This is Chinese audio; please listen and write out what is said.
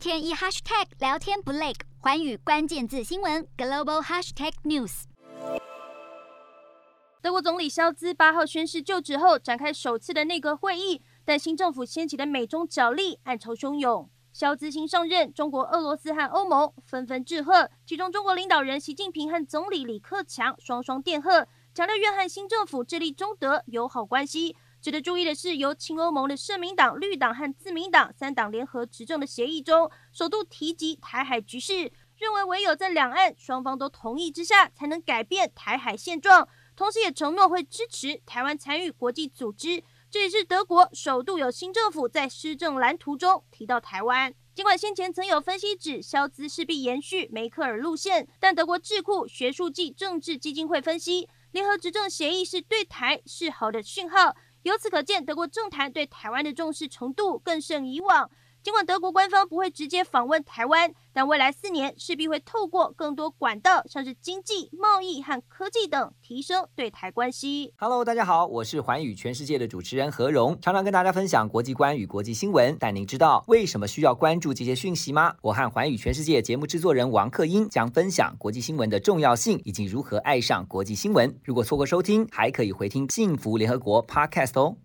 天一 hashtag 聊天不累，环宇关键字新闻 global hashtag news。德国总理肖兹八号宣誓就职后，展开首次的内阁会议，但新政府掀起的美中角力暗潮汹涌。肖兹新上任，中国、俄罗斯和欧盟纷纷致贺，其中中国领导人习近平和总理李克强双双电贺，强调愿和新政府致力中德友好关系。值得注意的是，由亲欧盟的社民党、绿党和自民党三党联合执政的协议中，首度提及台海局势，认为唯有在两岸双方都同意之下，才能改变台海现状。同时，也承诺会支持台湾参与国际组织。这也是德国首度有新政府在施政蓝图中提到台湾。尽管先前曾有分析指萧兹势必延续梅克尔路线，但德国智库学术暨政治基金会分析，联合执政协议是对台示好的讯号。由此可见，德国政坛对台湾的重视程度更胜以往。尽管德国官方不会直接访问台湾，但未来四年势必会透过更多管道，像是经济、贸易和科技等，提升对台关系。Hello，大家好，我是寰宇全世界的主持人何荣，常常跟大家分享国际观与国际新闻。但您知道为什么需要关注这些讯息吗？我和寰宇全世界节目制作人王克英将分享国际新闻的重要性以及如何爱上国际新闻。如果错过收听，还可以回听《幸福联合国》Podcast 哦。